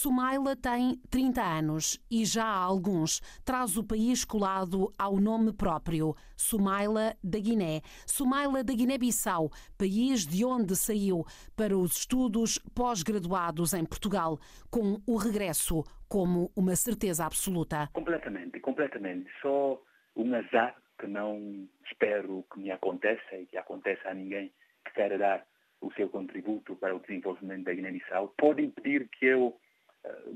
Sumaila tem 30 anos e já há alguns traz o país colado ao nome próprio, Sumaila da Guiné. Sumaila da Guiné-Bissau, país de onde saiu para os estudos pós-graduados em Portugal, com o regresso como uma certeza absoluta. Completamente, completamente. Só um azar que não espero que me aconteça e que aconteça a ninguém que queira dar o seu contributo para o desenvolvimento da Guiné-Bissau pode impedir que eu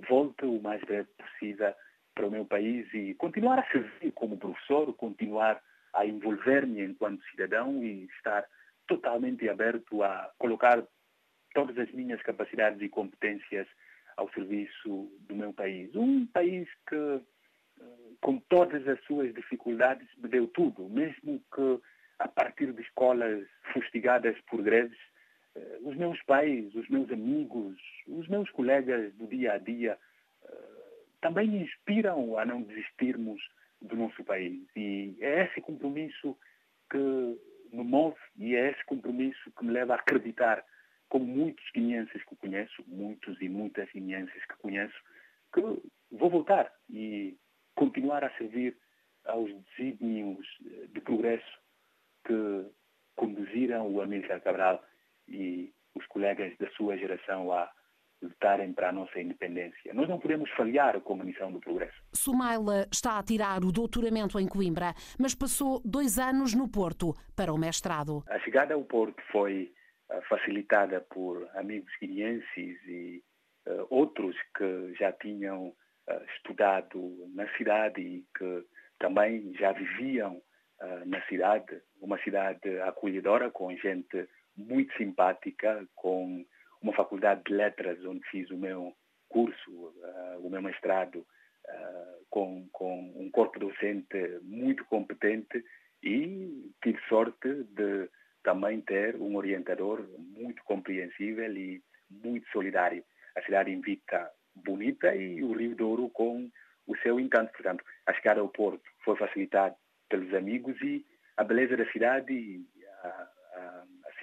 volte o mais breve possível para o meu país e continuar a servir como professor, continuar a envolver-me enquanto cidadão e estar totalmente aberto a colocar todas as minhas capacidades e competências ao serviço do meu país. Um país que, eh, com todas as suas dificuldades, me deu tudo, mesmo que a partir de escolas fustigadas por greves, eh, os meus pais, os meus amigos, os meus colegas do dia a dia eh, também inspiram a não desistirmos do nosso país. E é esse compromisso que me move e é esse compromisso que me leva a acreditar, como muitos guineenses que conheço, muitos e muitas guineenses que conheço, que vou voltar e continuar a servir aos desígnios eh, de progresso que conduziram o Amílcar Cabral e os colegas da sua geração a lutarem para a nossa independência. Nós não podemos falhar com a missão do progresso. Sumaila está a tirar o doutoramento em Coimbra, mas passou dois anos no Porto para o mestrado. A chegada ao Porto foi uh, facilitada por amigos guineenses e uh, outros que já tinham uh, estudado na cidade e que também já viviam na cidade, uma cidade acolhedora com gente muito simpática, com uma faculdade de letras onde fiz o meu curso, uh, o meu mestrado, uh, com, com um corpo docente muito competente e tive sorte de também ter um orientador muito compreensível e muito solidário. A cidade invita bonita e o Rio Douro com o seu encanto. Portanto, a chegada ao Porto foi facilitada pelos amigos e a beleza da cidade e a,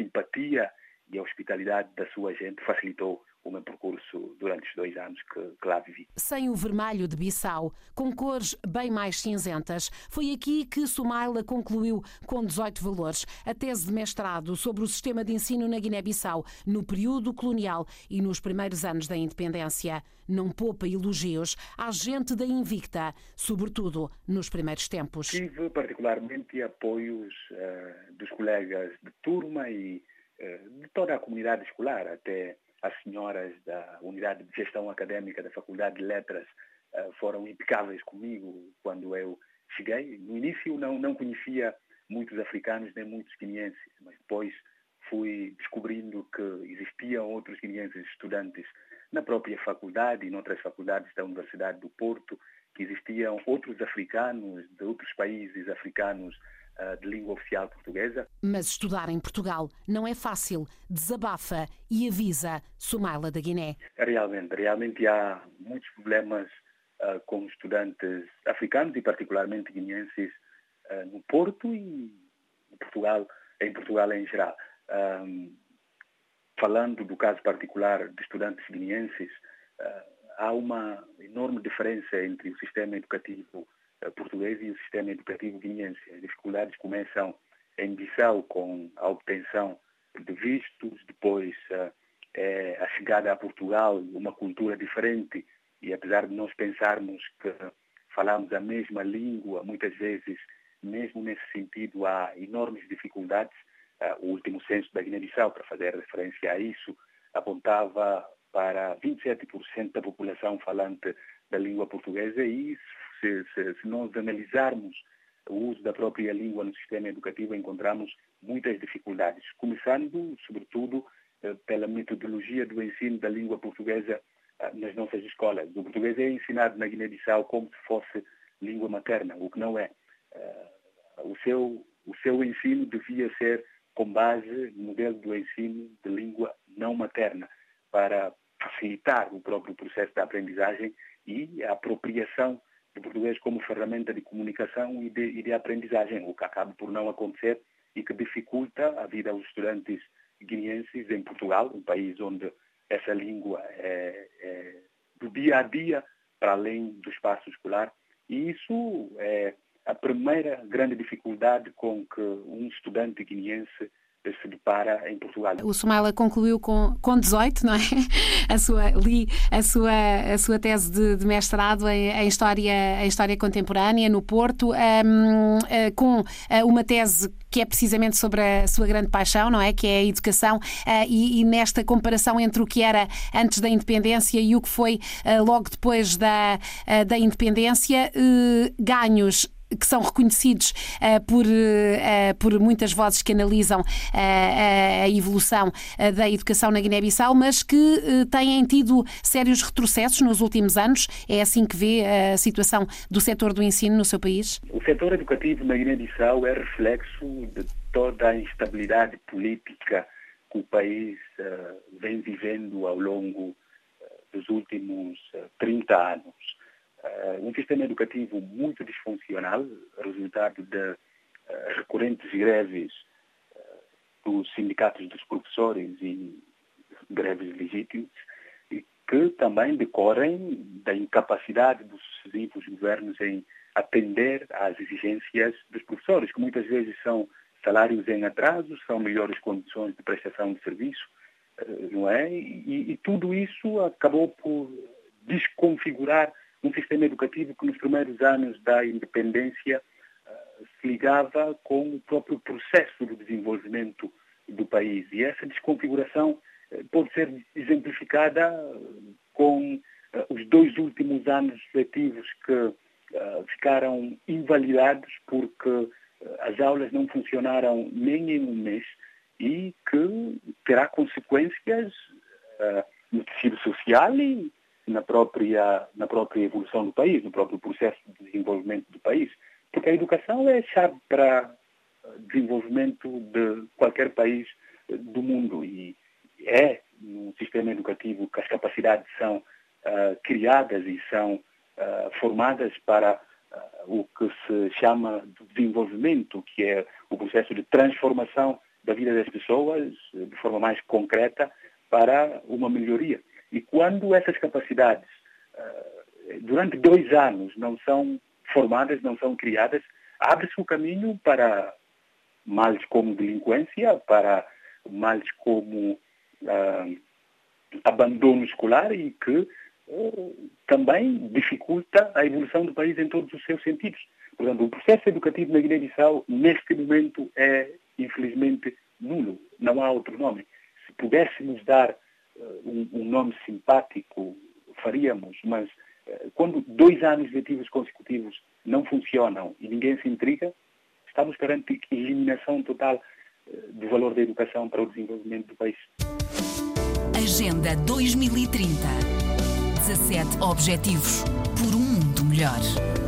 simpatia e a hospitalidade da sua gente facilitou o meu percurso durante os dois anos que, que, lá vivi. Sem o vermelho de Bissau, com cores bem mais cinzentas, foi aqui que Sumaila concluiu, com 18 valores, a tese de mestrado sobre o sistema de ensino na Guiné-Bissau no período colonial e nos primeiros anos da independência. Não poupa elogios à gente da Invicta, sobretudo nos primeiros tempos. Tive particularmente apoios uh, dos colegas de turma e uh, de toda a comunidade escolar, até as senhoras da Unidade de Gestão Académica da Faculdade de Letras uh, foram impecáveis comigo quando eu cheguei. No início não, não conhecia muitos africanos nem muitos guineenses, mas depois fui descobrindo que existiam outros guineenses estudantes na própria faculdade e em outras faculdades da Universidade do Porto, que existiam outros africanos de outros países africanos eh, de língua oficial portuguesa. Mas estudar em Portugal não é fácil. Desabafa e avisa Sumaila da Guiné. Realmente, realmente há muitos problemas uh, com estudantes africanos e particularmente guineenses uh, no Porto e em Portugal, em Portugal em geral. Um, falando do caso particular de estudantes guineenses, uh, há uma enorme diferença entre o sistema educativo português e o sistema educativo guineense. As dificuldades começam em Bissau com a obtenção de vistos, depois é a chegada a Portugal, uma cultura diferente, e apesar de nós pensarmos que falamos a mesma língua, muitas vezes, mesmo nesse sentido, há enormes dificuldades. O último censo da Guiné-Bissau, para fazer referência a isso, apontava para 27% da população falante da língua portuguesa e se, se, se nós analisarmos o uso da própria língua no sistema educativo, encontramos muitas dificuldades, começando, sobretudo, eh, pela metodologia do ensino da língua portuguesa eh, nas nossas escolas. O português é ensinado na Guiné-Bissau como se fosse língua materna, o que não é. Eh, o seu, o seu ensino devia ser com base no modelo do ensino de língua não materna, para facilitar o próprio processo da aprendizagem e a apropriação do português como ferramenta de comunicação e de, e de aprendizagem, o que acaba por não acontecer e que dificulta a vida aos estudantes guineenses em Portugal, um país onde essa língua é, é do dia a dia para além do espaço escolar. E isso é a primeira grande dificuldade com que um estudante guineense se depara em Portugal. O Sumaila concluiu com, com 18, não é? A sua, li a sua, a sua tese de, de mestrado em, em, História, em História Contemporânea no Porto, um, eh, com uh, uma tese que é precisamente sobre a sua grande paixão, não é? Que é a educação, uh, e, e, nesta comparação entre o que era antes da independência e o que foi logo depois da, da independência, ganhos que são reconhecidos uh, por, uh, por muitas vozes que analisam a evolução da educação na Guiné-Bissau, mas que têm tido sérios retrocessos nos últimos anos. É assim que vê a situação do setor do ensino no seu país? O setor educativo na Guiné-Bissau é reflexo de toda a instabilidade política que o país vem vivendo ao longo dos últimos 30 anos um sistema educativo muito disfuncional, resultado de uh, recorrentes greves uh, dos sindicatos dos professores e greves legítimas, e que também decorrem da incapacidade dos sucessivos governos em atender às exigências dos professores, que muitas vezes são salários em atraso, são melhores condições de prestação de serviço, não é? E, e tudo isso acabou por desconfigurar um sistema educativo que nos primeiros anos da independência uh, se ligava com o próprio processo de desenvolvimento do país. E essa desconfiguração uh, pode ser exemplificada com uh, os dois últimos anos letivos que ficaram invalidados porque as aulas não funcionaram nem em um mês e que terá consequências no tecido social e na própria, na própria evolução do país, no próprio processo de desenvolvimento do país. Porque a educação é chave para desenvolvimento de qualquer país do mundo e é um sistema educativo que as capacidades são uh, criadas e são uh, formadas para uh, o que se chama de desenvolvimento, que é o processo de transformação da vida das pessoas de forma mais concreta para uma melhoria. E quando essas capacidades, eh, durante dois anos, não são formadas, não são criadas, abre-se o caminho para males como delinquência, para males como uh, abandono escolar e que uh, também dificulta a evolução do país em todos os seus sentidos. Portanto, o processo educativo na Guiné-Bissau, neste momento, é, infelizmente, nulo. Não há outro nome. Se pudéssemos dar um, um nome simpático, faríamos, mas eh, quando dois anos letivos consecutivos não funcionam e ninguém se intriga, estamos perante eliminação total eh, do valor da educação para o desenvolvimento do país. Agenda 2030. 17 Objetivos por um mundo melhor.